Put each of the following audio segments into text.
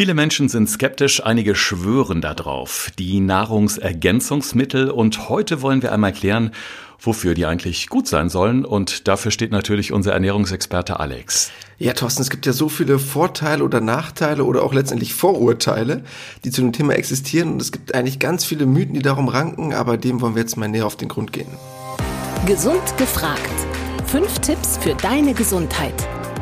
Viele Menschen sind skeptisch, einige schwören darauf. Die Nahrungsergänzungsmittel und heute wollen wir einmal klären, wofür die eigentlich gut sein sollen und dafür steht natürlich unser Ernährungsexperte Alex. Ja, Thorsten, es gibt ja so viele Vorteile oder Nachteile oder auch letztendlich Vorurteile, die zu dem Thema existieren und es gibt eigentlich ganz viele Mythen, die darum ranken, aber dem wollen wir jetzt mal näher auf den Grund gehen. Gesund gefragt. Fünf Tipps für deine Gesundheit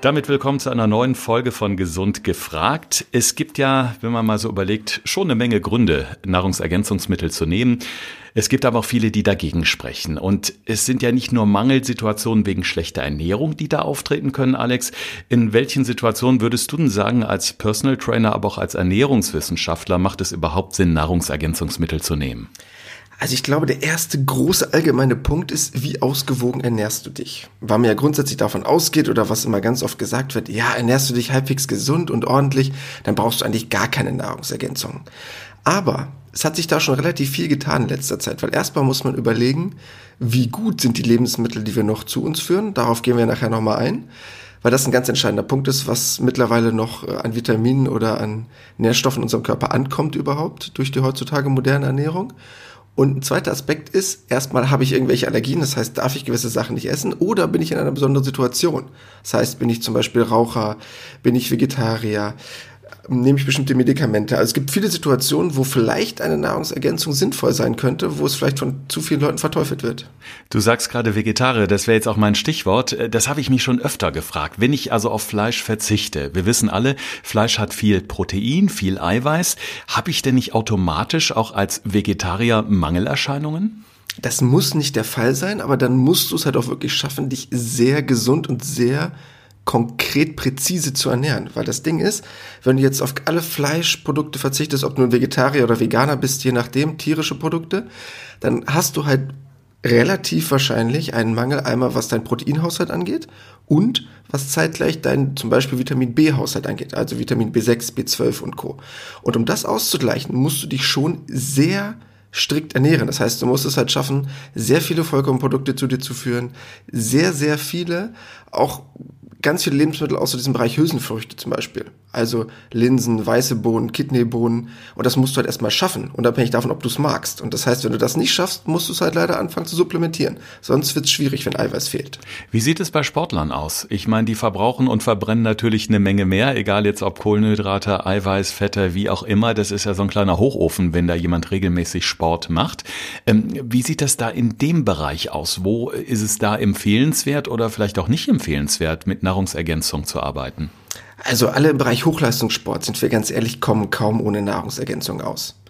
Damit willkommen zu einer neuen Folge von Gesund gefragt. Es gibt ja, wenn man mal so überlegt, schon eine Menge Gründe, Nahrungsergänzungsmittel zu nehmen. Es gibt aber auch viele, die dagegen sprechen. Und es sind ja nicht nur Mangelsituationen wegen schlechter Ernährung, die da auftreten können, Alex. In welchen Situationen würdest du denn sagen, als Personal Trainer, aber auch als Ernährungswissenschaftler, macht es überhaupt Sinn, Nahrungsergänzungsmittel zu nehmen? Also ich glaube, der erste große allgemeine Punkt ist, wie ausgewogen ernährst du dich? Weil man ja grundsätzlich davon ausgeht oder was immer ganz oft gesagt wird, ja, ernährst du dich halbwegs gesund und ordentlich, dann brauchst du eigentlich gar keine Nahrungsergänzung. Aber es hat sich da schon relativ viel getan in letzter Zeit, weil erstmal muss man überlegen, wie gut sind die Lebensmittel, die wir noch zu uns führen. Darauf gehen wir nachher nochmal ein, weil das ein ganz entscheidender Punkt ist, was mittlerweile noch äh, an Vitaminen oder an Nährstoffen in unserem Körper ankommt überhaupt durch die heutzutage moderne Ernährung. Und ein zweiter Aspekt ist, erstmal habe ich irgendwelche Allergien, das heißt, darf ich gewisse Sachen nicht essen oder bin ich in einer besonderen Situation? Das heißt, bin ich zum Beispiel Raucher, bin ich Vegetarier, nehme ich bestimmte Medikamente. Also es gibt viele Situationen, wo vielleicht eine Nahrungsergänzung sinnvoll sein könnte, wo es vielleicht von zu vielen Leuten verteufelt wird. Du sagst gerade Vegetarier, das wäre jetzt auch mein Stichwort. Das habe ich mich schon öfter gefragt. Wenn ich also auf Fleisch verzichte, wir wissen alle, Fleisch hat viel Protein, viel Eiweiß, habe ich denn nicht automatisch auch als Vegetarier Mangelerscheinungen? Das muss nicht der Fall sein, aber dann musst du es halt auch wirklich schaffen, dich sehr gesund und sehr konkret präzise zu ernähren. Weil das Ding ist, wenn du jetzt auf alle Fleischprodukte verzichtest, ob du ein Vegetarier oder Veganer bist, je nachdem, tierische Produkte, dann hast du halt relativ wahrscheinlich einen Mangel einmal, was dein Proteinhaushalt angeht und was zeitgleich dein zum Beispiel Vitamin B-Haushalt angeht, also Vitamin B6, B12 und Co. Und um das auszugleichen, musst du dich schon sehr strikt ernähren. Das heißt, du musst es halt schaffen, sehr viele Vollkornprodukte zu dir zu führen, sehr, sehr viele, auch ganz viele Lebensmittel aus diesem Bereich Hülsenfrüchte zum Beispiel. Also Linsen, weiße Bohnen, Kidneybohnen. Und das musst du halt erstmal schaffen, unabhängig davon, ob du es magst. Und das heißt, wenn du das nicht schaffst, musst du es halt leider anfangen zu supplementieren. Sonst wird es schwierig, wenn Eiweiß fehlt. Wie sieht es bei Sportlern aus? Ich meine, die verbrauchen und verbrennen natürlich eine Menge mehr, egal jetzt ob Kohlenhydrate, Eiweiß, Fette, wie auch immer. Das ist ja so ein kleiner Hochofen, wenn da jemand regelmäßig Sport macht. Ähm, wie sieht das da in dem Bereich aus? Wo ist es da empfehlenswert oder vielleicht auch nicht empfehlenswert, mit Nahrungsergänzung zu arbeiten? Also alle im Bereich Hochleistungssport, sind wir ganz ehrlich, kommen kaum ohne Nahrungsergänzung aus.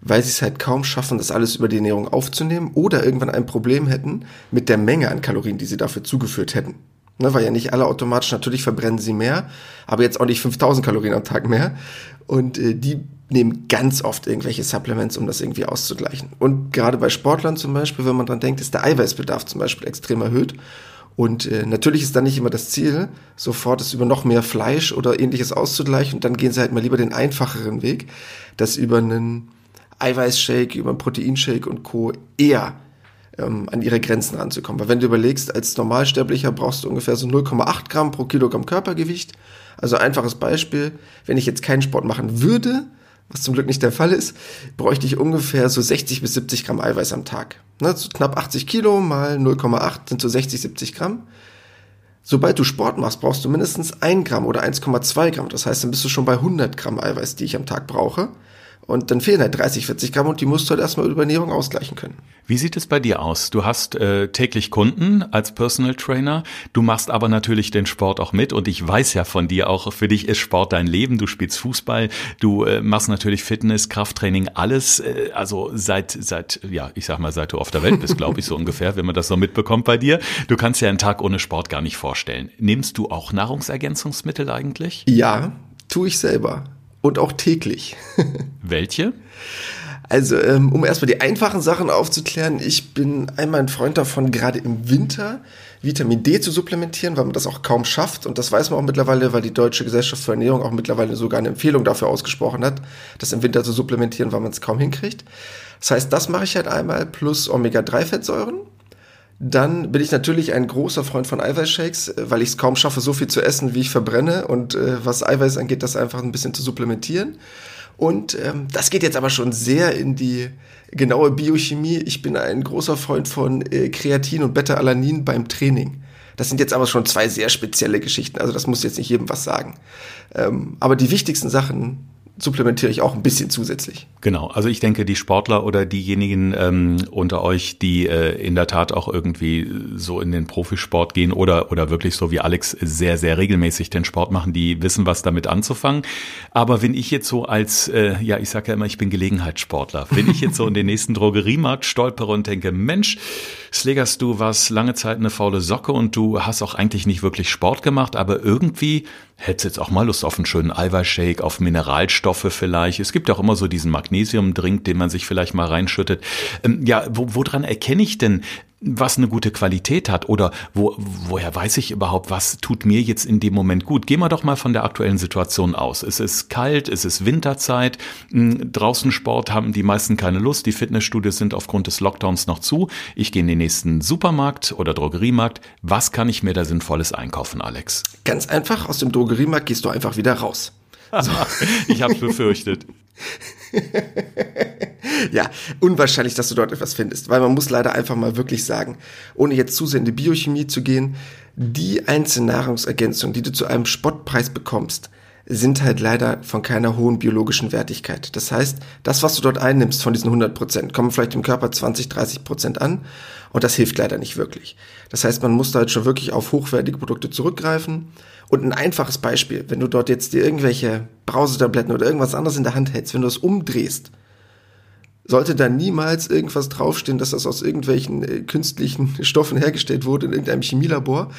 Weil sie es halt kaum schaffen, das alles über die Ernährung aufzunehmen oder irgendwann ein Problem hätten mit der Menge an Kalorien, die sie dafür zugeführt hätten. Ne, weil ja nicht alle automatisch, natürlich verbrennen sie mehr, aber jetzt auch nicht 5000 Kalorien am Tag mehr. Und äh, die nehmen ganz oft irgendwelche Supplements, um das irgendwie auszugleichen. Und gerade bei Sportlern zum Beispiel, wenn man dran denkt, ist der Eiweißbedarf zum Beispiel extrem erhöht. Und äh, natürlich ist dann nicht immer das Ziel, sofort es über noch mehr Fleisch oder ähnliches auszugleichen. Und dann gehen sie halt mal lieber den einfacheren Weg, das über einen Eiweißshake, über einen Proteinshake und Co. eher ähm, an ihre Grenzen ranzukommen. Weil wenn du überlegst, als Normalsterblicher brauchst du ungefähr so 0,8 Gramm pro Kilogramm Körpergewicht. Also einfaches Beispiel, wenn ich jetzt keinen Sport machen würde, was zum Glück nicht der Fall ist, bräuchte ich ungefähr so 60 bis 70 Gramm Eiweiß am Tag. Ne, so knapp 80 Kilo mal 0,8 sind so 60, 70 Gramm. Sobald du Sport machst, brauchst du mindestens 1 Gramm oder 1,2 Gramm. Das heißt, dann bist du schon bei 100 Gramm Eiweiß, die ich am Tag brauche. Und dann fehlen halt 30, 40 Gramm und die musst du halt erstmal über Ernährung ausgleichen können. Wie sieht es bei dir aus? Du hast äh, täglich Kunden als Personal Trainer. Du machst aber natürlich den Sport auch mit und ich weiß ja von dir auch, für dich ist Sport dein Leben. Du spielst Fußball, du äh, machst natürlich Fitness, Krafttraining, alles. Äh, also seit, seit, ja, ich sag mal, seit du auf der Welt bist, glaube ich, so ungefähr, wenn man das so mitbekommt bei dir. Du kannst dir einen Tag ohne Sport gar nicht vorstellen. Nimmst du auch Nahrungsergänzungsmittel eigentlich? Ja, tue ich selber und auch täglich. Welche? Also, ähm, um erstmal die einfachen Sachen aufzuklären, ich bin einmal ein Freund davon, gerade im Winter Vitamin D zu supplementieren, weil man das auch kaum schafft. Und das weiß man auch mittlerweile, weil die Deutsche Gesellschaft für Ernährung auch mittlerweile sogar eine Empfehlung dafür ausgesprochen hat, das im Winter zu supplementieren, weil man es kaum hinkriegt. Das heißt, das mache ich halt einmal plus Omega-3-Fettsäuren. Dann bin ich natürlich ein großer Freund von Eiweißshakes, äh, weil ich es kaum schaffe, so viel zu essen, wie ich verbrenne. Und äh, was Eiweiß angeht, das einfach ein bisschen zu supplementieren. Und ähm, das geht jetzt aber schon sehr in die genaue Biochemie. Ich bin ein großer Freund von äh, Kreatin und Beta-Alanin beim Training. Das sind jetzt aber schon zwei sehr spezielle Geschichten. Also das muss jetzt nicht jedem was sagen. Ähm, aber die wichtigsten Sachen supplementiere ich auch ein bisschen zusätzlich. Genau, also ich denke, die Sportler oder diejenigen ähm, unter euch, die äh, in der Tat auch irgendwie so in den Profisport gehen oder, oder wirklich so wie Alex sehr, sehr regelmäßig den Sport machen, die wissen, was damit anzufangen. Aber wenn ich jetzt so als, äh, ja, ich sage ja immer, ich bin Gelegenheitssportler, wenn ich jetzt so in den nächsten Drogeriemarkt stolpere und denke, Mensch, Slegers, du warst lange Zeit eine faule Socke und du hast auch eigentlich nicht wirklich Sport gemacht, aber irgendwie hättest jetzt auch mal Lust auf einen schönen Eiweißshake, auf Mineralstoffe vielleicht. Es gibt auch immer so diesen Magnesiumdrink, den man sich vielleicht mal reinschüttet. Ähm, ja, wo, woran erkenne ich denn, was eine gute Qualität hat oder wo, woher weiß ich überhaupt, was tut mir jetzt in dem Moment gut? Gehen wir doch mal von der aktuellen Situation aus. Es ist kalt, es ist Winterzeit, hm, draußen Sport haben die meisten keine Lust, die Fitnessstudios sind aufgrund des Lockdowns noch zu. Ich gehe in den nächsten Supermarkt oder Drogeriemarkt. Was kann ich mir da sinnvolles einkaufen, Alex? Ganz einfach, aus dem Drogeriemarkt gehst du einfach wieder raus. So. ich habe befürchtet. ja, unwahrscheinlich, dass du dort etwas findest, weil man muss leider einfach mal wirklich sagen, ohne jetzt zu sehr in die Biochemie zu gehen, die einzelnen Nahrungsergänzungen, die du zu einem Spottpreis bekommst, sind halt leider von keiner hohen biologischen Wertigkeit. Das heißt, das, was du dort einnimmst von diesen 100 Prozent, kommen vielleicht im Körper 20, 30 Prozent an und das hilft leider nicht wirklich. Das heißt, man muss da halt schon wirklich auf hochwertige Produkte zurückgreifen. Und ein einfaches Beispiel, wenn du dort jetzt dir irgendwelche Brausetabletten oder irgendwas anderes in der Hand hältst, wenn du es umdrehst, sollte da niemals irgendwas draufstehen, dass das aus irgendwelchen äh, künstlichen Stoffen hergestellt wurde in irgendeinem Chemielabor,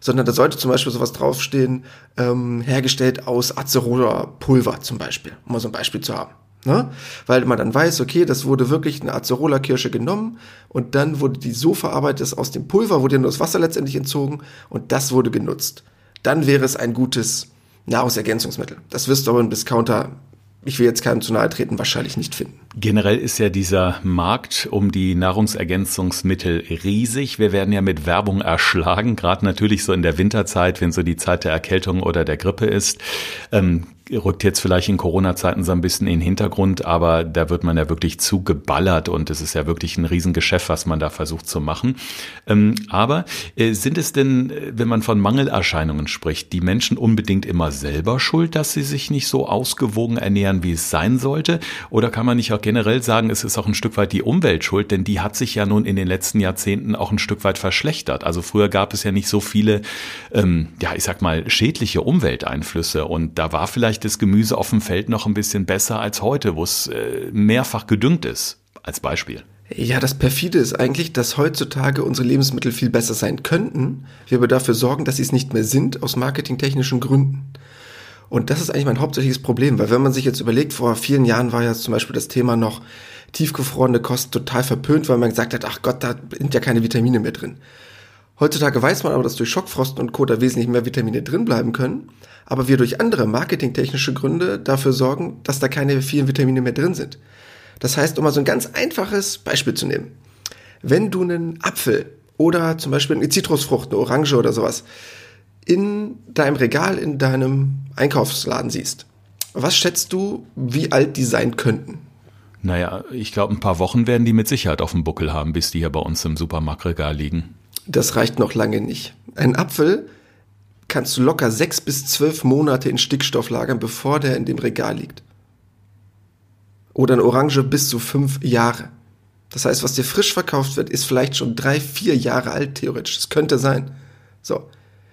sondern da sollte zum Beispiel sowas draufstehen, ähm, hergestellt aus Acerola-Pulver zum Beispiel, um mal so ein Beispiel zu haben. Ne? Weil man dann weiß, okay, das wurde wirklich eine Acerola-Kirsche genommen und dann wurde die so verarbeitet, dass aus dem Pulver wurde nur das Wasser letztendlich entzogen und das wurde genutzt. Dann wäre es ein gutes Nahrungsergänzungsmittel. Das wirst du aber im Discounter ich will jetzt keinem zu nahe treten, wahrscheinlich nicht finden. Generell ist ja dieser Markt um die Nahrungsergänzungsmittel riesig. Wir werden ja mit Werbung erschlagen, gerade natürlich so in der Winterzeit, wenn so die Zeit der Erkältung oder der Grippe ist. Ähm, rückt jetzt vielleicht in Corona-Zeiten so ein bisschen in den Hintergrund, aber da wird man ja wirklich zugeballert und es ist ja wirklich ein Riesengeschäft, was man da versucht zu machen. Ähm, aber äh, sind es denn, äh, wenn man von Mangelerscheinungen spricht, die Menschen unbedingt immer selber schuld, dass sie sich nicht so ausgewogen ernähren, wie es sein sollte? Oder kann man nicht auch generell sagen, es ist auch ein Stück weit die Umwelt schuld, denn die hat sich ja nun in den letzten Jahrzehnten auch ein Stück weit verschlechtert. Also früher gab es ja nicht so viele, ähm, ja, ich sag mal, schädliche Umwelteinflüsse und da war vielleicht vielleicht das Gemüse auf dem Feld noch ein bisschen besser als heute, wo es äh, mehrfach gedüngt ist, als Beispiel. Ja, das perfide ist eigentlich, dass heutzutage unsere Lebensmittel viel besser sein könnten, wir aber dafür sorgen, dass sie es nicht mehr sind, aus marketingtechnischen Gründen. Und das ist eigentlich mein hauptsächliches Problem, weil wenn man sich jetzt überlegt, vor vielen Jahren war ja zum Beispiel das Thema noch tiefgefrorene Kost total verpönt, weil man gesagt hat, ach Gott, da sind ja keine Vitamine mehr drin. Heutzutage weiß man aber, dass durch Schockfrosten und Co. da wesentlich mehr Vitamine drin bleiben können aber wir durch andere marketingtechnische Gründe dafür sorgen, dass da keine vielen Vitamine mehr drin sind. Das heißt, um mal so ein ganz einfaches Beispiel zu nehmen. Wenn du einen Apfel oder zum Beispiel eine Zitrusfrucht, eine Orange oder sowas in deinem Regal, in deinem Einkaufsladen siehst, was schätzt du, wie alt die sein könnten? Naja, ich glaube, ein paar Wochen werden die mit Sicherheit auf dem Buckel haben, bis die hier bei uns im Supermarktregal liegen. Das reicht noch lange nicht. Ein Apfel kannst du locker sechs bis zwölf Monate in Stickstoff lagern, bevor der in dem Regal liegt. Oder eine Orange bis zu fünf Jahre. Das heißt, was dir frisch verkauft wird, ist vielleicht schon drei, vier Jahre alt, theoretisch. Das könnte sein. So.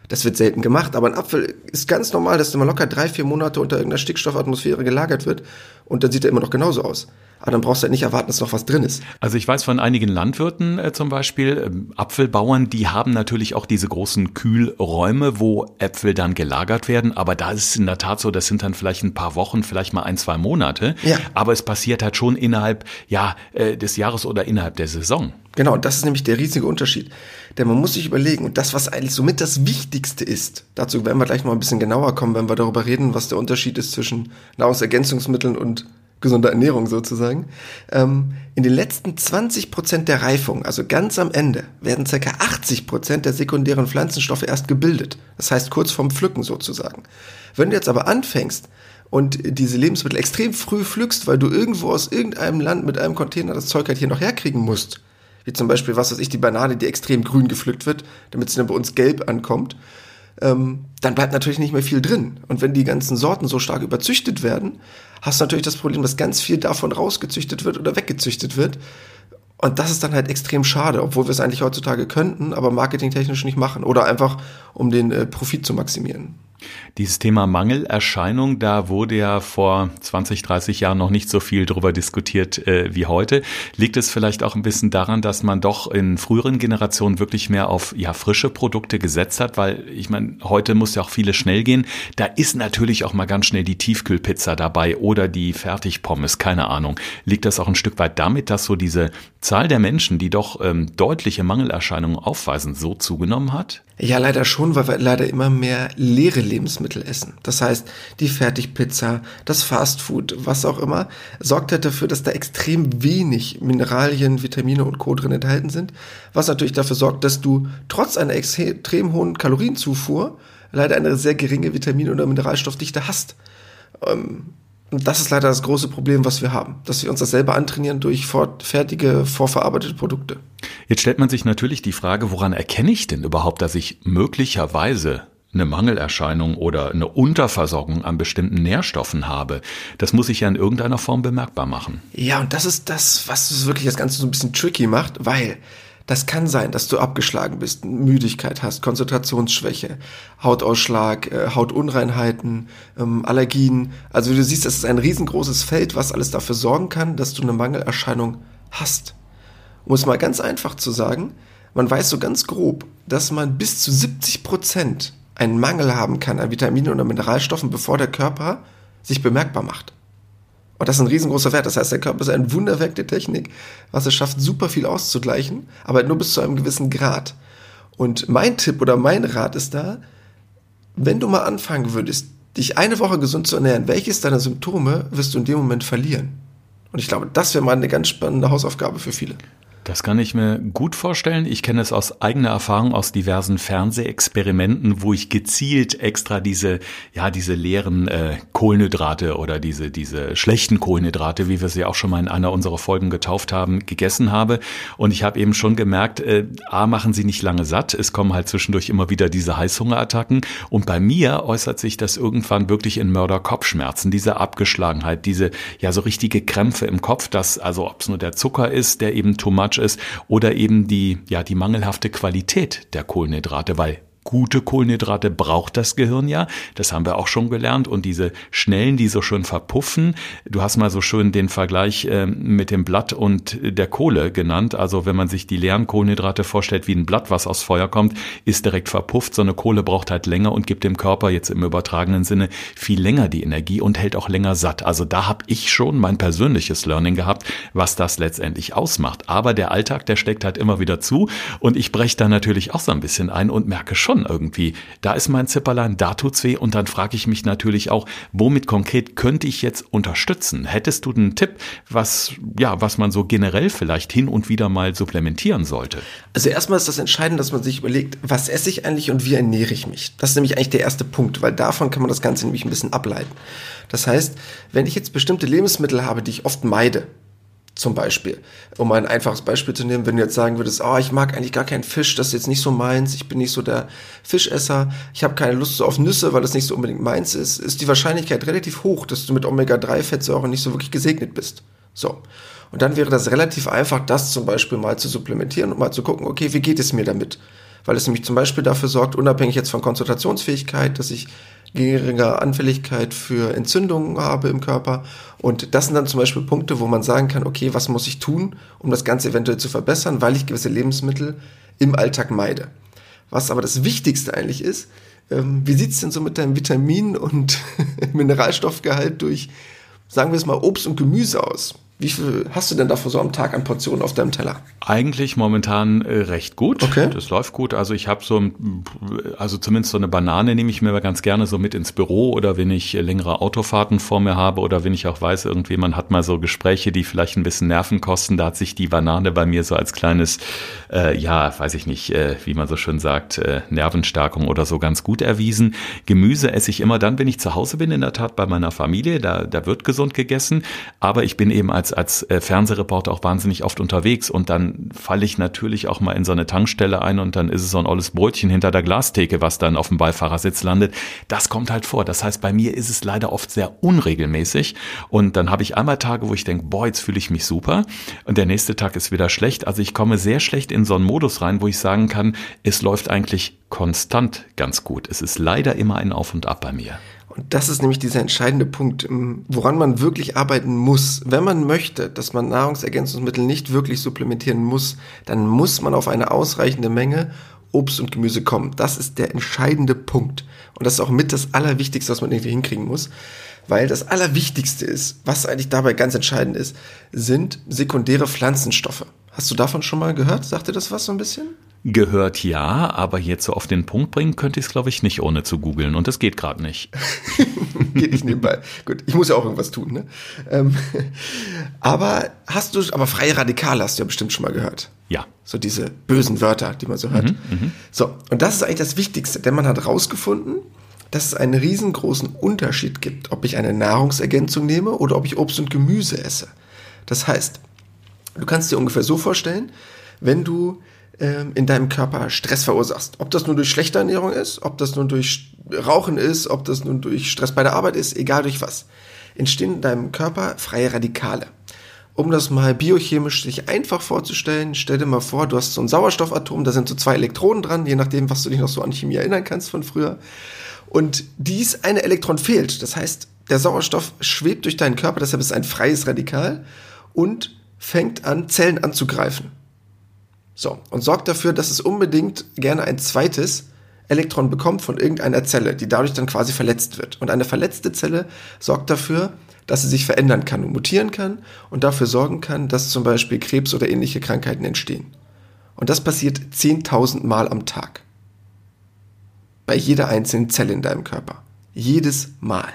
Das wird selten gemacht, aber ein Apfel ist ganz normal, dass der mal locker drei, vier Monate unter irgendeiner Stickstoffatmosphäre gelagert wird und dann sieht er immer noch genauso aus. Aber dann brauchst du halt nicht erwarten, dass noch was drin ist. Also ich weiß von einigen Landwirten äh, zum Beispiel, äh, Apfelbauern, die haben natürlich auch diese großen Kühlräume, wo Äpfel dann gelagert werden. Aber da ist es in der Tat so, das sind dann vielleicht ein paar Wochen, vielleicht mal ein, zwei Monate. Ja. Aber es passiert halt schon innerhalb ja, äh, des Jahres oder innerhalb der Saison. Genau, das ist nämlich der riesige Unterschied. Denn man muss sich überlegen, und das, was eigentlich somit das Wichtigste ist, dazu werden wir gleich mal ein bisschen genauer kommen, wenn wir darüber reden, was der Unterschied ist zwischen Nahrungsergänzungsmitteln und gesunder Ernährung sozusagen. Ähm, in den letzten 20 Prozent der Reifung, also ganz am Ende, werden ca. 80 Prozent der sekundären Pflanzenstoffe erst gebildet. Das heißt kurz vorm Pflücken sozusagen. Wenn du jetzt aber anfängst und diese Lebensmittel extrem früh pflückst, weil du irgendwo aus irgendeinem Land mit einem Container das Zeug halt hier noch herkriegen musst, wie zum Beispiel, was weiß ich, die Banane, die extrem grün gepflückt wird, damit sie dann bei uns gelb ankommt, ähm, dann bleibt natürlich nicht mehr viel drin. Und wenn die ganzen Sorten so stark überzüchtet werden, hast du natürlich das Problem, dass ganz viel davon rausgezüchtet wird oder weggezüchtet wird. Und das ist dann halt extrem schade, obwohl wir es eigentlich heutzutage könnten, aber marketingtechnisch nicht machen oder einfach um den äh, Profit zu maximieren. Dieses Thema Mangelerscheinung, da wurde ja vor 20, 30 Jahren noch nicht so viel drüber diskutiert äh, wie heute. Liegt es vielleicht auch ein bisschen daran, dass man doch in früheren Generationen wirklich mehr auf ja frische Produkte gesetzt hat, weil ich meine, heute muss ja auch vieles schnell gehen. Da ist natürlich auch mal ganz schnell die Tiefkühlpizza dabei oder die Fertigpommes, keine Ahnung. Liegt das auch ein Stück weit damit, dass so diese Zahl der Menschen, die doch ähm, deutliche Mangelerscheinungen aufweisen, so zugenommen hat? Ja, leider schon, weil wir leider immer mehr leere Lebensmittel essen. Das heißt, die Fertigpizza, das Fastfood, was auch immer, sorgt halt dafür, dass da extrem wenig Mineralien, Vitamine und Co. drin enthalten sind, was natürlich dafür sorgt, dass du trotz einer extrem hohen Kalorienzufuhr leider eine sehr geringe Vitamine- oder Mineralstoffdichte hast. Ähm, und das ist leider das große Problem, was wir haben, dass wir uns das selber antrainieren durch fertige, vorverarbeitete Produkte. Jetzt stellt man sich natürlich die Frage, woran erkenne ich denn überhaupt, dass ich möglicherweise eine Mangelerscheinung oder eine Unterversorgung an bestimmten Nährstoffen habe. Das muss ich ja in irgendeiner Form bemerkbar machen. Ja, und das ist das, was wirklich das Ganze so ein bisschen tricky macht, weil das kann sein, dass du abgeschlagen bist, Müdigkeit hast, Konzentrationsschwäche, Hautausschlag, äh, Hautunreinheiten, ähm, Allergien. Also wie du siehst, das ist ein riesengroßes Feld, was alles dafür sorgen kann, dass du eine Mangelerscheinung hast. Um es mal ganz einfach zu sagen, man weiß so ganz grob, dass man bis zu 70 Prozent einen Mangel haben kann an Vitaminen oder Mineralstoffen, bevor der Körper sich bemerkbar macht. Und das ist ein riesengroßer Wert. Das heißt, der Körper ist ein Wunderwerk der Technik, was es schafft, super viel auszugleichen, aber nur bis zu einem gewissen Grad. Und mein Tipp oder mein Rat ist da, wenn du mal anfangen würdest, dich eine Woche gesund zu ernähren, welches deiner Symptome wirst du in dem Moment verlieren? Und ich glaube, das wäre mal eine ganz spannende Hausaufgabe für viele. Das kann ich mir gut vorstellen. Ich kenne es aus eigener Erfahrung aus diversen Fernsehexperimenten, wo ich gezielt extra diese, ja, diese leeren äh, Kohlenhydrate oder diese, diese schlechten Kohlenhydrate, wie wir sie auch schon mal in einer unserer Folgen getauft haben, gegessen habe. Und ich habe eben schon gemerkt, äh, A, machen sie nicht lange satt. Es kommen halt zwischendurch immer wieder diese Heißhungerattacken. Und bei mir äußert sich das irgendwann wirklich in Mörderkopfschmerzen, diese Abgeschlagenheit, diese, ja, so richtige Krämpfe im Kopf, dass, also ob es nur der Zucker ist, der eben too much ist oder eben die, ja, die mangelhafte Qualität der Kohlenhydrate, weil gute Kohlenhydrate braucht das Gehirn ja. Das haben wir auch schon gelernt. Und diese schnellen, die so schön verpuffen, du hast mal so schön den Vergleich äh, mit dem Blatt und der Kohle genannt. Also wenn man sich die leeren Kohlenhydrate vorstellt, wie ein Blatt, was aus Feuer kommt, ist direkt verpufft. So eine Kohle braucht halt länger und gibt dem Körper jetzt im übertragenen Sinne viel länger die Energie und hält auch länger satt. Also da habe ich schon mein persönliches Learning gehabt, was das letztendlich ausmacht. Aber der Alltag, der steckt halt immer wieder zu und ich breche da natürlich auch so ein bisschen ein und merke schon, schon irgendwie. Da ist mein Zipperlein, da tut's weh und dann frage ich mich natürlich auch, womit konkret könnte ich jetzt unterstützen? Hättest du einen Tipp, was, ja, was man so generell vielleicht hin und wieder mal supplementieren sollte? Also erstmal ist das entscheidend, dass man sich überlegt, was esse ich eigentlich und wie ernähre ich mich? Das ist nämlich eigentlich der erste Punkt, weil davon kann man das Ganze nämlich ein bisschen ableiten. Das heißt, wenn ich jetzt bestimmte Lebensmittel habe, die ich oft meide, zum Beispiel. Um ein einfaches Beispiel zu nehmen, wenn du jetzt sagen würdest, oh, ich mag eigentlich gar keinen Fisch, das ist jetzt nicht so meins, ich bin nicht so der Fischesser, ich habe keine Lust so auf Nüsse, weil das nicht so unbedingt meins ist, ist die Wahrscheinlichkeit relativ hoch, dass du mit Omega-3-Fettsäuren nicht so wirklich gesegnet bist. So. Und dann wäre das relativ einfach, das zum Beispiel mal zu supplementieren und mal zu gucken, okay, wie geht es mir damit? Weil es nämlich zum Beispiel dafür sorgt, unabhängig jetzt von Konzentrationsfähigkeit, dass ich geringe Anfälligkeit für Entzündungen habe im Körper. Und das sind dann zum Beispiel Punkte, wo man sagen kann, okay, was muss ich tun, um das Ganze eventuell zu verbessern, weil ich gewisse Lebensmittel im Alltag meide. Was aber das Wichtigste eigentlich ist, ähm, wie sieht's denn so mit deinem Vitamin- und Mineralstoffgehalt durch, sagen wir es mal, Obst und Gemüse aus? Wie viel hast du denn davor so am Tag an Portionen auf deinem Teller? Eigentlich momentan äh, recht gut. Okay. Das läuft gut. Also ich habe so, ein- also zumindest so eine Banane nehme ich mir ganz gerne so mit ins Büro oder wenn ich äh, längere Autofahrten vor mir habe oder wenn ich auch weiß, irgendwie man hat mal so Gespräche, die vielleicht ein bisschen Nerven kosten. Da hat sich die Banane bei mir so als kleines, äh, ja, weiß ich nicht, äh, wie man so schön sagt, äh, Nervenstärkung oder so ganz gut erwiesen. Gemüse esse ich immer dann, wenn ich zu Hause bin, in der Tat bei meiner Familie. Da, da wird gesund gegessen. Aber ich bin eben als, als äh, Fernsehreporter auch wahnsinnig oft unterwegs und dann falle ich natürlich auch mal in so eine Tankstelle ein und dann ist es so ein olles Brötchen hinter der Glastheke, was dann auf dem Beifahrersitz landet. Das kommt halt vor. Das heißt, bei mir ist es leider oft sehr unregelmäßig und dann habe ich einmal Tage, wo ich denke, boah, jetzt fühle ich mich super und der nächste Tag ist wieder schlecht. Also ich komme sehr schlecht in so einen Modus rein, wo ich sagen kann, es läuft eigentlich konstant ganz gut. Es ist leider immer ein Auf und Ab bei mir. Und das ist nämlich dieser entscheidende Punkt, ähm, woran man wirklich arbeiten muss. Wenn man möchte, dass man Nahrungsergänzungsmittel nicht wirklich supplementieren muss, dann muss man auf eine ausreichende Menge Obst und Gemüse kommen. Das ist der entscheidende Punkt. Und das ist auch mit das Allerwichtigste, was man irgendwie hinkriegen muss. Weil das Allerwichtigste ist, was eigentlich dabei ganz entscheidend ist, sind sekundäre Pflanzenstoffe. Hast du davon schon mal gehört? Sagt dir das was so ein bisschen? Gehört ja, aber jetzt so auf den Punkt bringen könnte ich es, glaube ich, nicht ohne zu googeln. Und das geht gerade nicht. Geht nicht nebenbei. Gut, ich muss ja auch irgendwas tun, ne? Ähm, aber hast du, aber freie Radikale hast du ja bestimmt schon mal gehört. Ja. So diese bösen Wörter, die man so hört. so, und das ist eigentlich das Wichtigste, denn man hat rausgefunden, dass es einen riesengroßen Unterschied gibt, ob ich eine Nahrungsergänzung nehme oder ob ich Obst und Gemüse esse. Das heißt, du kannst dir ungefähr so vorstellen, wenn du in deinem Körper Stress verursachst, ob das nur durch schlechte Ernährung ist, ob das nun durch Rauchen ist, ob das nun durch Stress bei der Arbeit ist, egal durch was, entstehen in deinem Körper freie Radikale. Um das mal biochemisch sich einfach vorzustellen, stell dir mal vor, du hast so ein Sauerstoffatom, da sind so zwei Elektronen dran, je nachdem, was du dich noch so an Chemie erinnern kannst von früher. Und dies eine Elektron fehlt. Das heißt, der Sauerstoff schwebt durch deinen Körper, deshalb ist es ein freies Radikal und fängt an, Zellen anzugreifen. So, und sorgt dafür, dass es unbedingt gerne ein zweites Elektron bekommt von irgendeiner Zelle, die dadurch dann quasi verletzt wird. Und eine verletzte Zelle sorgt dafür, dass sie sich verändern kann und mutieren kann und dafür sorgen kann, dass zum Beispiel Krebs oder ähnliche Krankheiten entstehen. Und das passiert 10.000 Mal am Tag. Bei jeder einzelnen Zelle in deinem Körper. Jedes Mal.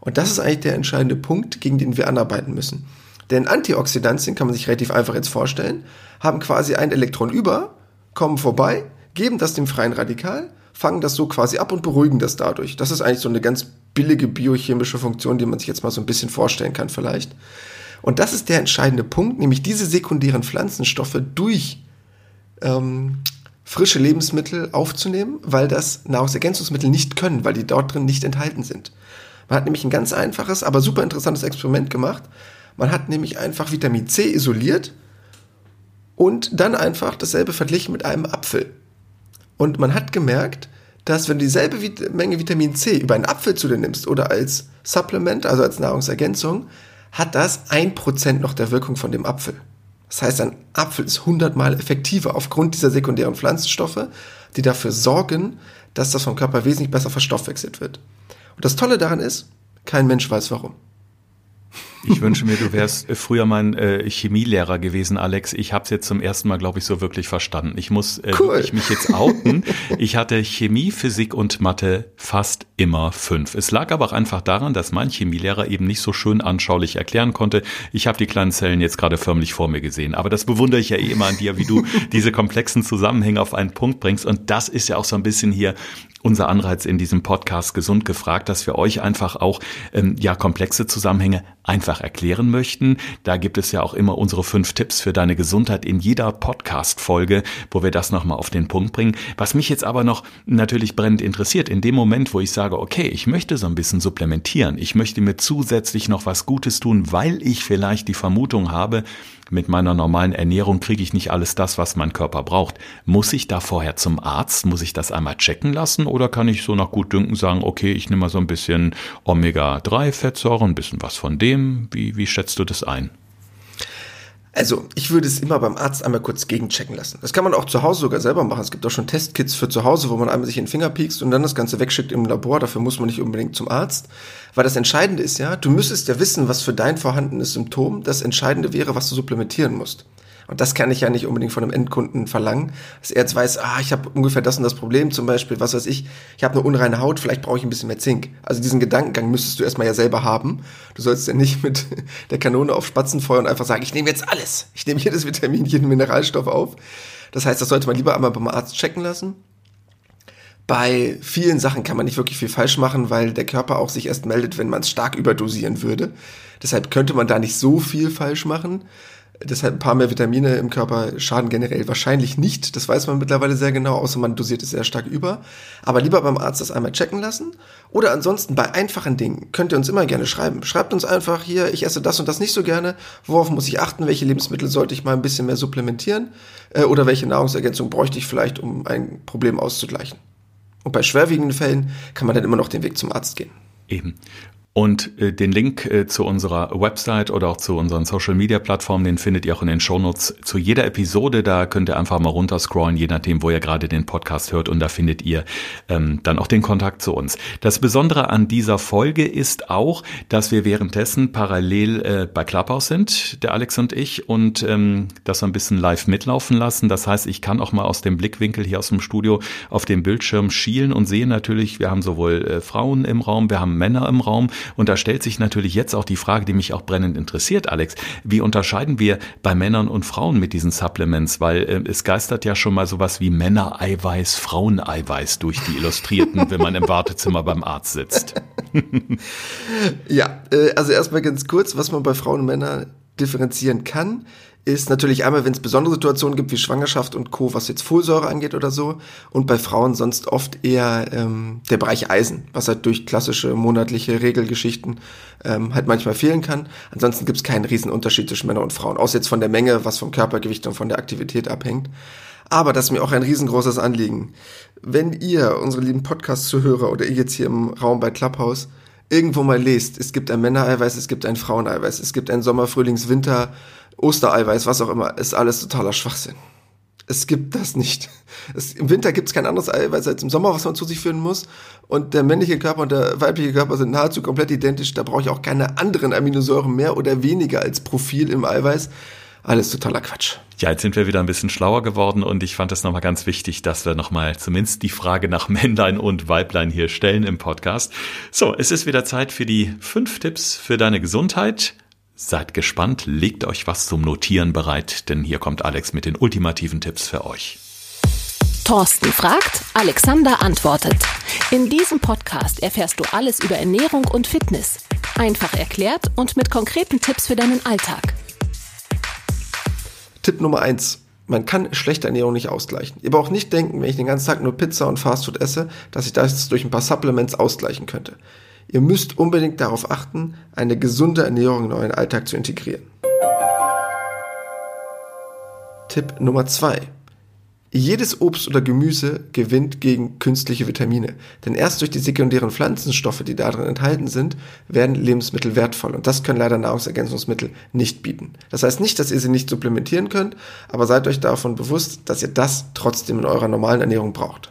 Und das ist eigentlich der entscheidende Punkt, gegen den wir anarbeiten müssen. Denn Antioxidantien kann man sich relativ einfach jetzt vorstellen, haben quasi ein Elektron über, kommen vorbei, geben das dem freien Radikal, fangen das so quasi ab und beruhigen das dadurch. Das ist eigentlich so eine ganz billige biochemische Funktion, die man sich jetzt mal so ein bisschen vorstellen kann vielleicht. Und das ist der entscheidende Punkt, nämlich diese sekundären Pflanzenstoffe durch ähm, frische Lebensmittel aufzunehmen, weil das Nahrungsergänzungsmittel nicht können, weil die dort drin nicht enthalten sind. Man hat nämlich ein ganz einfaches, aber super interessantes Experiment gemacht. Man hat nämlich einfach Vitamin C isoliert und dann einfach dasselbe verglichen mit einem Apfel. Und man hat gemerkt, dass wenn du dieselbe Menge Vitamin C über einen Apfel zu dir nimmst oder als Supplement, also als Nahrungsergänzung, hat das ein Prozent noch der Wirkung von dem Apfel. Das heißt, ein Apfel ist hundertmal effektiver aufgrund dieser sekundären Pflanzenstoffe, die dafür sorgen, dass das vom Körper wesentlich besser verstoffwechselt wird. Und das Tolle daran ist, kein Mensch weiß warum. Ich wünsche mir, du wärst früher mein äh, Chemielehrer gewesen, Alex. Ich habe es jetzt zum ersten Mal, glaube ich, so wirklich verstanden. Ich muss äh, Cool. ich mich jetzt outen. Ich hatte Chemie, Physik und Mathe fast immer fünf. Es lag aber auch einfach daran, dass mein Chemielehrer eben nicht so schön anschaulich erklären konnte. Ich habe die kleinen Zellen jetzt gerade förmlich vor mir gesehen. Aber das bewundere ich ja eh immer an dir, wie du diese komplexen Zusammenhänge auf einen Punkt bringst. Und das ist ja auch so ein bisschen hier unser Anreiz in diesem Podcast gesund gefragt, dass wir euch einfach auch ähm, ja komplexe Zusammenhänge einfach erklären möchten. Da gibt es ja auch immer unsere fünf Tipps für deine Gesundheit in jeder Podcast-Folge, wo wir das nochmal auf den Punkt bringen. Was mich jetzt aber noch natürlich brennend interessiert, in dem Moment, wo ich sage, okay, ich möchte so ein bisschen supplementieren, ich möchte mir zusätzlich noch was Gutes tun, weil ich vielleicht die Vermutung habe, mit meiner normalen Ernährung kriege ich nicht alles das, was mein Körper braucht. Muss ich da vorher zum Arzt? Muss ich das einmal checken lassen? Oder kann ich so nach Gutdünken sagen, okay, ich nehme mal so ein bisschen Omega-3-Fettsäuren, ein bisschen was von dem? Wie, wie schätzt du das ein? Also, ich würde es immer beim Arzt einmal kurz gegenchecken lassen. Das kann man auch zu Hause sogar selber machen. Es gibt auch schon Testkits für zu Hause, wo man einmal sich in den Finger piekst und dann das Ganze wegschickt im Labor. Dafür muss man nicht unbedingt zum Arzt. Weil das Entscheidende ist ja, du müsstest ja wissen, was für dein vorhandenes Symptom das Entscheidende wäre, was du supplementieren musst. Und das kann ich ja nicht unbedingt von einem Endkunden verlangen, dass er jetzt weiß, ah, ich habe ungefähr das und das Problem, zum Beispiel, was weiß ich, ich habe eine unreine Haut, vielleicht brauche ich ein bisschen mehr Zink. Also diesen Gedankengang müsstest du erstmal ja selber haben. Du sollst ja nicht mit der Kanone auf Spatzenfeuer und einfach sagen, ich nehme jetzt alles. Ich nehme jedes Vitamin, jeden Mineralstoff auf. Das heißt, das sollte man lieber einmal beim Arzt checken lassen. Bei vielen Sachen kann man nicht wirklich viel falsch machen, weil der Körper auch sich erst meldet, wenn man es stark überdosieren würde. Deshalb könnte man da nicht so viel falsch machen. Deshalb ein paar mehr Vitamine im Körper schaden generell wahrscheinlich nicht. Das weiß man mittlerweile sehr genau, außer man dosiert es sehr stark über. Aber lieber beim Arzt das einmal checken lassen. Oder ansonsten bei einfachen Dingen könnt ihr uns immer gerne schreiben. Schreibt uns einfach hier, ich esse das und das nicht so gerne. Worauf muss ich achten? Welche Lebensmittel sollte ich mal ein bisschen mehr supplementieren? Äh, oder welche Nahrungsergänzung bräuchte ich vielleicht, um ein Problem auszugleichen? Und bei schwerwiegenden Fällen kann man dann immer noch den Weg zum Arzt gehen. Eben. Und äh, den Link äh, zu unserer Website oder auch zu unseren Social Media Plattformen, den findet ihr auch in den Shownotes zu jeder Episode. Da könnt ihr einfach mal runterscrollen, je nachdem, wo ihr gerade den Podcast hört. Und da findet ihr ähm, dann auch den Kontakt zu uns. Das Besondere an dieser Folge ist auch, dass wir währenddessen parallel äh, bei Clubhouse sind, der Alex und ich, und ähm, das ein bisschen live mitlaufen lassen. Das heißt, ich kann auch mal aus dem Blickwinkel hier aus dem Studio auf dem Bildschirm schielen und sehe natürlich, wir haben sowohl äh, Frauen im Raum, wir haben Männer im Raum und da stellt sich natürlich jetzt auch die Frage, die mich auch brennend interessiert, Alex. Wie unterscheiden wir bei Männern und Frauen mit diesen Supplements? Weil äh, es geistert ja schon mal sowas wie Männereiweiß, Fraueneiweiß durch die Illustrierten, wenn man im Wartezimmer beim Arzt sitzt. ja, äh, also erstmal ganz kurz, was man bei Frauen und Männern differenzieren kann, ist natürlich einmal, wenn es besondere Situationen gibt wie Schwangerschaft und Co., was jetzt Folsäure angeht oder so. Und bei Frauen sonst oft eher ähm, der Bereich Eisen, was halt durch klassische monatliche Regelgeschichten ähm, halt manchmal fehlen kann. Ansonsten gibt es keinen riesen Unterschied zwischen Männern und Frauen, außer jetzt von der Menge, was vom Körpergewicht und von der Aktivität abhängt. Aber das ist mir auch ein riesengroßes Anliegen. Wenn ihr, unsere lieben Podcast-Zuhörer oder ihr jetzt hier im Raum bei Clubhouse, irgendwo mal lest, es gibt ein Männereiweiß, es gibt ein Fraueneiweiß, es gibt ein Sommer, Frühlings, Winter, Ostereiweiß, was auch immer, ist alles totaler Schwachsinn. Es gibt das nicht. Es, Im Winter gibt es kein anderes Eiweiß als im Sommer, was man zu sich führen muss. Und der männliche Körper und der weibliche Körper sind nahezu komplett identisch. Da brauche ich auch keine anderen Aminosäuren mehr oder weniger als Profil im Eiweiß. Alles totaler Quatsch. Ja, jetzt sind wir wieder ein bisschen schlauer geworden und ich fand es nochmal ganz wichtig, dass wir nochmal zumindest die Frage nach Männlein und Weiblein hier stellen im Podcast. So, es ist wieder Zeit für die fünf Tipps für deine Gesundheit. Seid gespannt, legt euch was zum Notieren bereit, denn hier kommt Alex mit den ultimativen Tipps für euch. Thorsten fragt, Alexander antwortet. In diesem Podcast erfährst du alles über Ernährung und Fitness. Einfach erklärt und mit konkreten Tipps für deinen Alltag. Tipp Nummer eins: Man kann schlechte Ernährung nicht ausgleichen. Ihr braucht nicht denken, wenn ich den ganzen Tag nur Pizza und Fastfood esse, dass ich das durch ein paar Supplements ausgleichen könnte. Ihr müsst unbedingt darauf achten, eine gesunde Ernährung in euren Alltag zu integrieren. Tipp Nummer zwei: Jedes Obst oder Gemüse gewinnt gegen künstliche Vitamine. Denn erst durch die sekundären Pflanzenstoffe, die darin enthalten sind, werden Lebensmittel wertvoll. Und das können leider Nahrungsergänzungsmittel nicht bieten. Das heißt nicht, dass ihr sie nicht supplementieren könnt, aber seid euch davon bewusst, dass ihr das trotzdem in eurer normalen Ernährung braucht.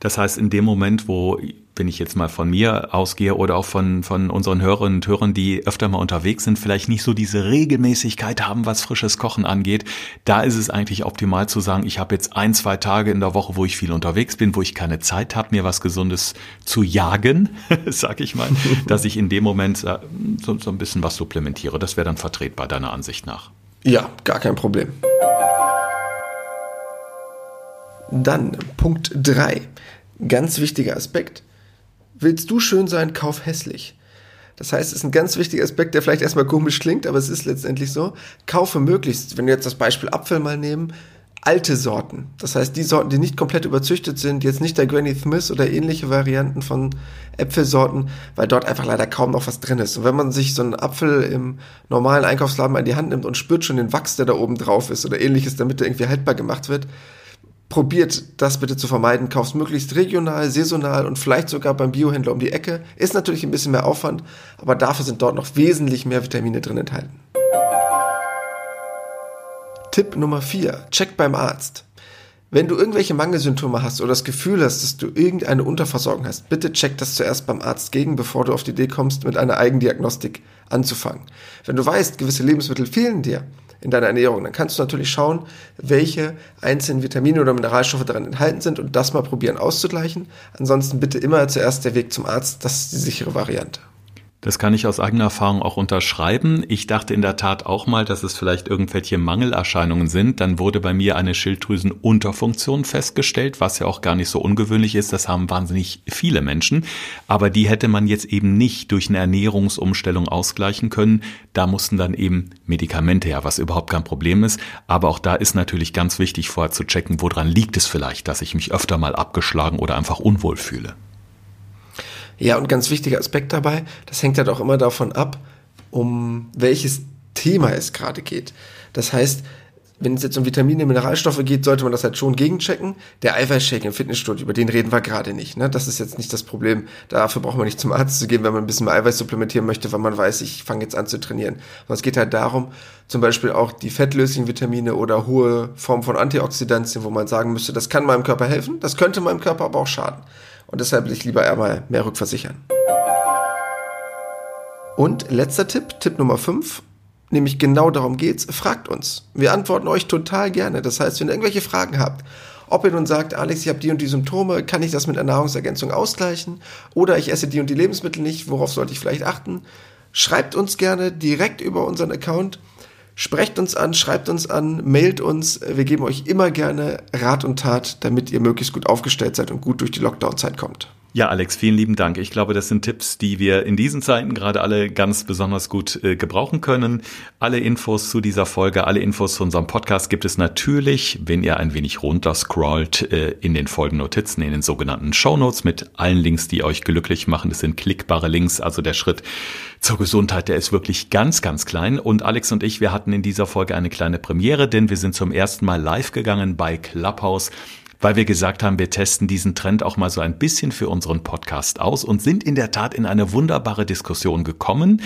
Das heißt, in dem Moment, wo wenn ich jetzt mal von mir ausgehe oder auch von, von unseren Hörerinnen und Hörern, die öfter mal unterwegs sind, vielleicht nicht so diese Regelmäßigkeit haben, was frisches Kochen angeht, da ist es eigentlich optimal zu sagen, ich habe jetzt ein, zwei Tage in der Woche, wo ich viel unterwegs bin, wo ich keine Zeit habe, mir was Gesundes zu jagen, sag ich mal, dass ich in dem Moment äh, so, so ein bisschen was supplementiere. Das wäre dann vertretbar, deiner Ansicht nach. Ja, gar kein Problem. Dann Punkt drei, Ganz wichtiger Aspekt willst du schön sein, kauf hässlich. Das heißt, es ist ein ganz wichtiger Aspekt, der vielleicht erstmal komisch klingt, aber es ist letztendlich so. Kaufe möglichst, wenn wir jetzt das Beispiel Apfel mal nehmen, alte Sorten. Das heißt, die Sorten, die nicht komplett überzüchtet sind, jetzt nicht der Granny Smith oder ähnliche Varianten von Äpfelsorten, weil dort einfach leider kaum noch was drin ist. Und wenn man sich so einen Apfel im normalen Einkaufsladen in die Hand nimmt und spürt schon den Wachs, der da oben drauf ist oder ähnliches, damit er irgendwie haltbar gemacht wird, probiert das bitte zu vermeiden. Kauft möglichst regional, saisonal und vielleicht sogar beim Biohändler um die Ecke. Ist natürlich ein bisschen mehr Aufwand, aber dafür sind dort noch wesentlich mehr Vitamine drin enthalten. Tipp Nummer 4. Check beim Arzt. Wenn du irgendwelche Mangelsymptome hast oder das Gefühl hast, dass du irgendeine Unterversorgung hast, bitte check das zuerst beim Arzt gegen, bevor du auf die Idee kommst, mit einer Eigendiagnostik anzufangen. Wenn du weißt, gewisse Lebensmittel fehlen dir in deiner Ernährung, dann kannst du natürlich schauen, welche einzelnen Vitamine oder Mineralstoffe daran enthalten sind und das mal probieren auszugleichen. Ansonsten bitte immer zuerst der Weg zum Arzt, das ist die sichere Variante. Das kann ich aus eigener Erfahrung auch unterschreiben. Ich dachte in der Tat auch mal, dass es vielleicht irgendwelche Mangelerscheinungen sind. Dann wurde bei mir eine Schilddrüsenunterfunktion festgestellt, was ja auch gar nicht so ungewöhnlich ist. Das haben wahnsinnig viele Menschen. Aber die hätte man jetzt eben nicht durch eine Ernährungsumstellung ausgleichen können. Da mussten dann eben Medikamente her, was überhaupt kein Problem ist. Aber auch da ist natürlich ganz wichtig vorher zu checken, woran liegt es vielleicht, dass ich mich öfter mal abgeschlagen oder einfach unwohl fühle. Ja, und ganz wichtiger Aspekt dabei, das hängt halt auch immer davon ab, um welches Thema es gerade geht. Das heißt, wenn es jetzt um Vitamine, Mineralstoffe geht, sollte man das halt schon gegenchecken. Der Eiweißshake im Fitnessstudio, über den reden wir gerade nicht. Ne? Das ist jetzt nicht das Problem. Dafür braucht man nicht zum Arzt zu gehen, wenn man ein bisschen mehr Eiweiß supplementieren möchte, weil man weiß, ich fange jetzt an zu trainieren. Und es geht halt darum, zum Beispiel auch die fettlöslichen Vitamine oder hohe Formen von Antioxidantien, wo man sagen müsste, das kann meinem Körper helfen, das könnte meinem Körper aber auch schaden. Und deshalb will ich lieber einmal mehr rückversichern. Und letzter Tipp, Tipp Nummer 5, nämlich genau darum geht's, fragt uns. Wir antworten euch total gerne. Das heißt, wenn ihr irgendwelche Fragen habt, ob ihr nun sagt, Alex, ich habe die und die Symptome, kann ich das mit einer Nahrungsergänzung ausgleichen? Oder ich esse die und die Lebensmittel nicht, worauf sollte ich vielleicht achten? Schreibt uns gerne direkt über unseren Account Sprecht uns an, schreibt uns an, mailt uns. Wir geben euch immer gerne Rat und Tat, damit ihr möglichst gut aufgestellt seid und gut durch die Lockdown-Zeit kommt. Ja, Alex, vielen lieben Dank. Ich glaube, das sind Tipps, die wir in diesen Zeiten gerade alle ganz besonders gut äh, gebrauchen können. Alle Infos zu dieser Folge, alle Infos zu unserem Podcast gibt es natürlich, wenn ihr ein wenig runter scrollt, äh, in den Folgennotizen, in den sogenannten Show Notes mit allen Links, die euch glücklich machen. Das sind klickbare Links, also der Schritt zur Gesundheit, der ist wirklich ganz, ganz klein. Und Alex und ich, wir hatten in dieser Folge eine kleine Premiere, denn wir sind zum ersten Mal live gegangen bei Clubhouse weil wir gesagt haben, wir testen diesen Trend auch mal so ein bisschen für unseren Podcast aus und sind in der Tat in eine wunderbare Diskussion gekommen.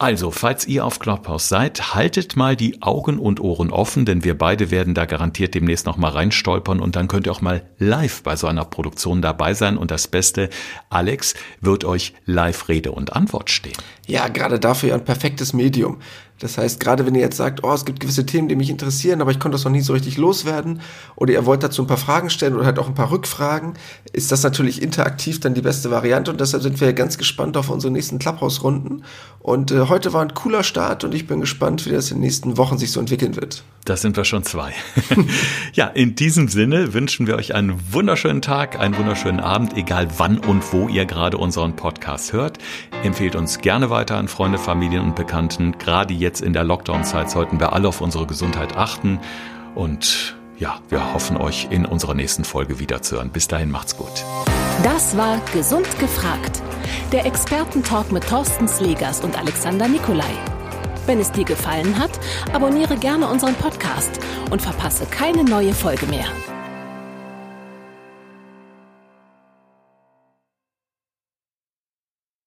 Also, falls ihr auf Clubhouse seid, haltet mal die Augen und Ohren offen, denn wir beide werden da garantiert demnächst noch mal reinstolpern und dann könnt ihr auch mal live bei so einer Produktion dabei sein und das Beste, Alex wird euch live Rede und Antwort stehen. Ja, gerade dafür ein perfektes Medium. Das heißt, gerade wenn ihr jetzt sagt, oh, es gibt gewisse Themen, die mich interessieren, aber ich konnte das noch nie so richtig loswerden, oder ihr wollt dazu ein paar Fragen stellen oder halt auch ein paar Rückfragen, ist das natürlich interaktiv dann die beste Variante und deshalb sind wir ganz gespannt auf unsere nächsten Clubhouse-Runden. Und äh, heute war ein cooler Start und ich bin gespannt, wie das in den nächsten Wochen sich so entwickeln wird. Das sind wir schon zwei. ja, in diesem Sinne wünschen wir euch einen wunderschönen Tag, einen wunderschönen Abend, egal wann und wo ihr gerade unseren Podcast hört. Empfehlt uns gerne weiter an Freunde, Familien und Bekannten, gerade jetzt jetzt in der Lockdown-Zeit sollten wir alle auf unsere Gesundheit achten und ja, wir hoffen euch in unserer nächsten Folge wiederzuhören. Bis dahin macht's gut. Das war Gesund gefragt. Der Expertentalk mit Thorsten Slegers und Alexander Nikolai. Wenn es dir gefallen hat, abonniere gerne unseren Podcast und verpasse keine neue Folge mehr.